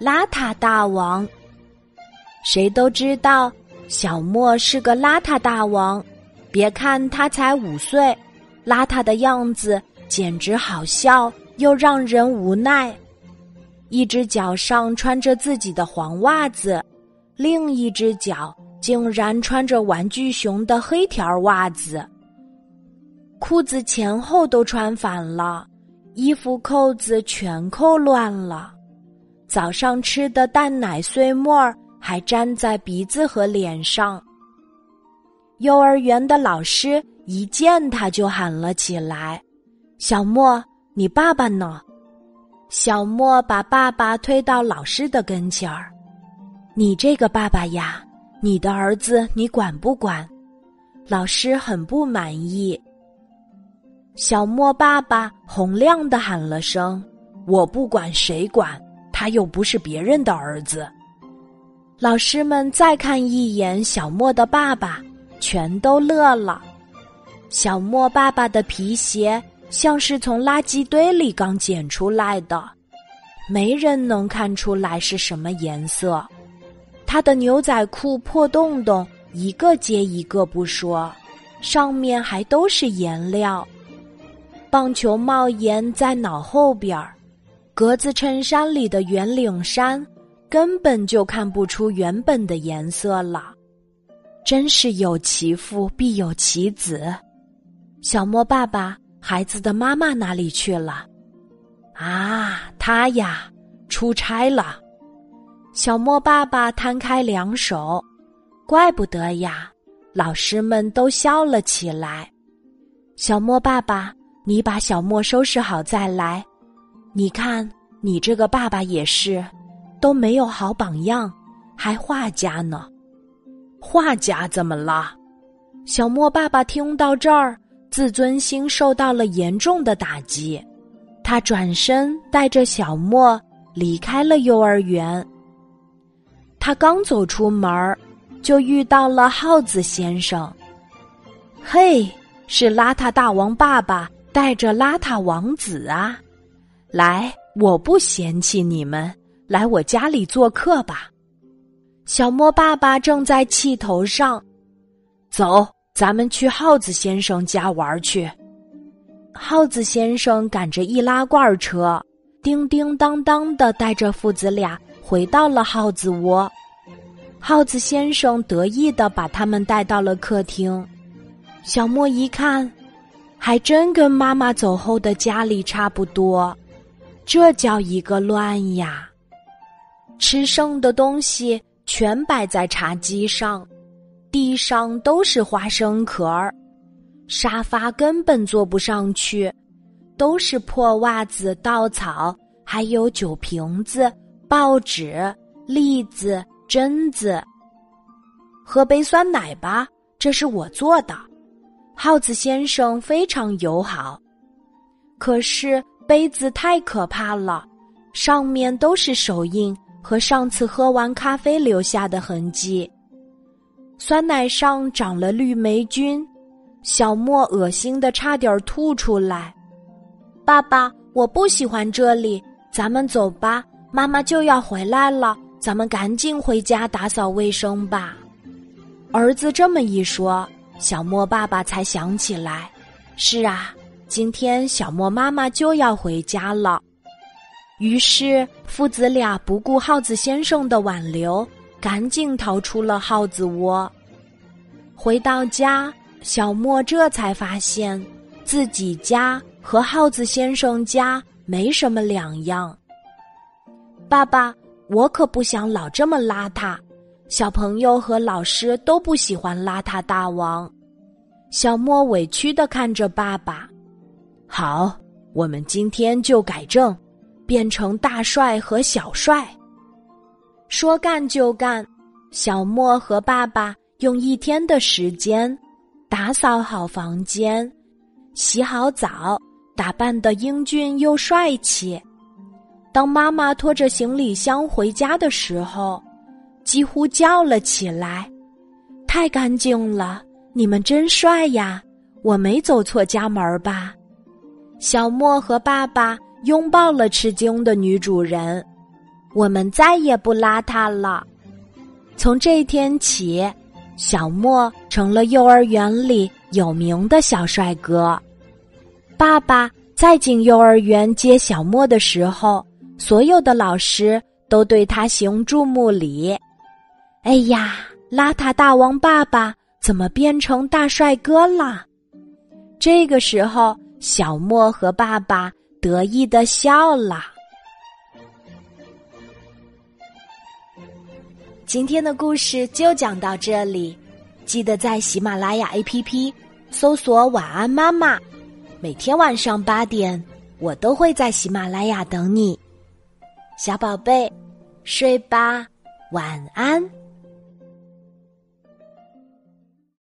邋遢大王。谁都知道小莫是个邋遢大王，别看他才五岁，邋遢的样子简直好笑又让人无奈。一只脚上穿着自己的黄袜子，另一只脚竟然穿着玩具熊的黑条袜子。裤子前后都穿反了，衣服扣子全扣乱了。早上吃的蛋奶碎沫还粘在鼻子和脸上。幼儿园的老师一见他就喊了起来：“小莫，你爸爸呢？”小莫把爸爸推到老师的跟前儿：“你这个爸爸呀，你的儿子你管不管？”老师很不满意。小莫爸爸洪亮的喊了声：“我不管，谁管？他又不是别人的儿子。”老师们再看一眼小莫的爸爸，全都乐了。小莫爸爸的皮鞋。像是从垃圾堆里刚捡出来的，没人能看出来是什么颜色。他的牛仔裤破洞洞一个接一个不说，上面还都是颜料。棒球帽檐在脑后边儿，格子衬衫里的圆领衫根本就看不出原本的颜色了。真是有其父必有其子，小莫爸爸。孩子的妈妈哪里去了？啊，他呀，出差了。小莫爸爸摊开两手，怪不得呀！老师们都笑了起来。小莫爸爸，你把小莫收拾好再来。你看，你这个爸爸也是，都没有好榜样，还画家呢。画家怎么了？小莫爸爸听到这儿。自尊心受到了严重的打击，他转身带着小莫离开了幼儿园。他刚走出门儿，就遇到了耗子先生。嘿，是邋遢大王爸爸带着邋遢王子啊！来，我不嫌弃你们，来我家里做客吧。小莫爸爸正在气头上，走。咱们去耗子先生家玩去。耗子先生赶着易拉罐车，叮叮当当的带着父子俩回到了耗子窝。耗子先生得意的把他们带到了客厅。小莫一看，还真跟妈妈走后的家里差不多，这叫一个乱呀！吃剩的东西全摆在茶几上。地上都是花生壳儿，沙发根本坐不上去，都是破袜子、稻草，还有酒瓶子、报纸、栗子、榛子。喝杯酸奶吧，这是我做的。耗子先生非常友好，可是杯子太可怕了，上面都是手印和上次喝完咖啡留下的痕迹。酸奶上长了绿霉菌，小莫恶心的差点吐出来。爸爸，我不喜欢这里，咱们走吧，妈妈就要回来了，咱们赶紧回家打扫卫生吧。儿子这么一说，小莫爸爸才想起来，是啊，今天小莫妈妈就要回家了。于是父子俩不顾耗子先生的挽留。赶紧逃出了耗子窝。回到家，小莫这才发现自己家和耗子先生家没什么两样。爸爸，我可不想老这么邋遢。小朋友和老师都不喜欢邋遢大王。小莫委屈的看着爸爸。好，我们今天就改正，变成大帅和小帅。说干就干，小莫和爸爸用一天的时间打扫好房间，洗好澡，打扮的英俊又帅气。当妈妈拖着行李箱回家的时候，几乎叫了起来：“太干净了，你们真帅呀！我没走错家门吧？”小莫和爸爸拥抱了吃惊的女主人。我们再也不邋遢了。从这天起，小莫成了幼儿园里有名的小帅哥。爸爸再进幼儿园接小莫的时候，所有的老师都对他行注目礼。哎呀，邋遢大王爸爸怎么变成大帅哥了？这个时候，小莫和爸爸得意的笑了。今天的故事就讲到这里，记得在喜马拉雅 APP 搜索“晚安妈妈”，每天晚上八点，我都会在喜马拉雅等你，小宝贝，睡吧，晚安。